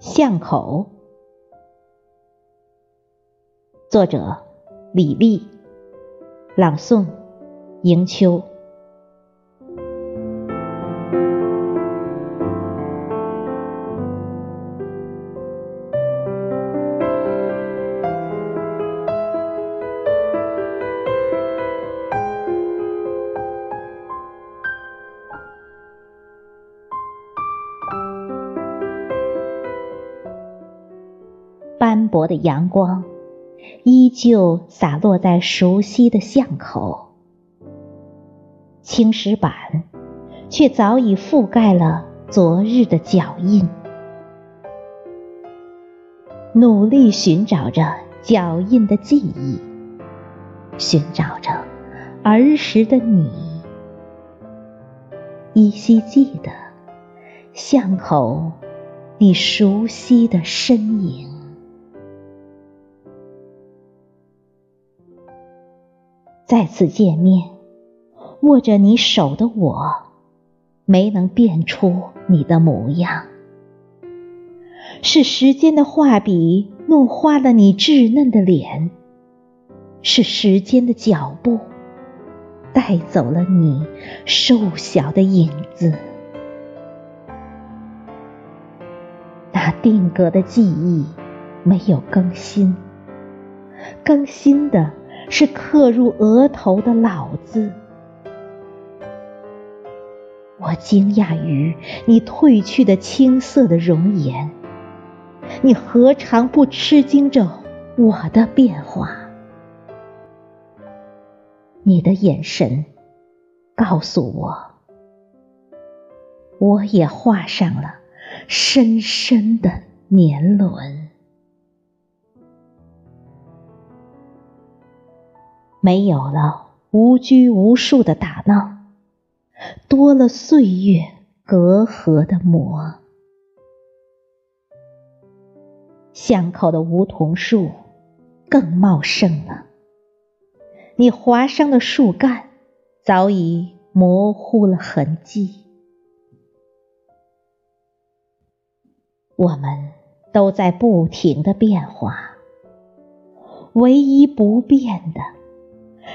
巷口。作者：李丽，朗诵：迎秋。斑驳的阳光依旧洒落在熟悉的巷口，青石板却早已覆盖了昨日的脚印。努力寻找着脚印的记忆，寻找着儿时的你，依稀记得巷口你熟悉的身影。再次见面，握着你手的我，没能辨出你的模样。是时间的画笔弄花了你稚嫩的脸，是时间的脚步带走了你瘦小的影子。那定格的记忆没有更新，更新的。是刻入额头的老字。我惊讶于你褪去的青涩的容颜，你何尝不吃惊着我的变化？你的眼神告诉我，我也画上了深深的年轮。没有了无拘无束的打闹，多了岁月隔阂的磨。巷口的梧桐树更茂盛了，你划伤的树干早已模糊了痕迹。我们都在不停的变化，唯一不变的。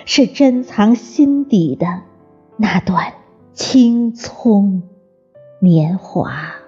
是珍藏心底的那段青葱年华。